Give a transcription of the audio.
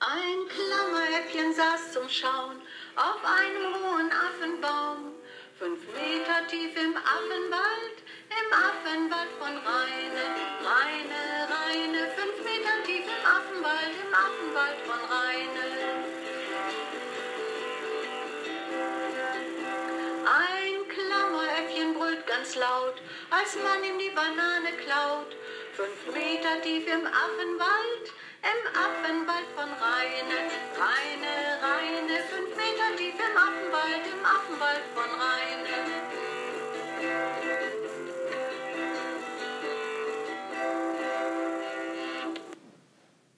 Ein Klammeräffchen saß zum Schauen auf einem hohen Affenbaum, fünf Meter tief im Affenwald, im Affenwald von Rheine, Rheine, Rheine, fünf Meter tief im Affenwald, im Affenwald von Rheine. Ein Klammeräffchen brüllt ganz laut, als man ihm die Banane klaut, fünf Meter tief im Affenwald von Rheine.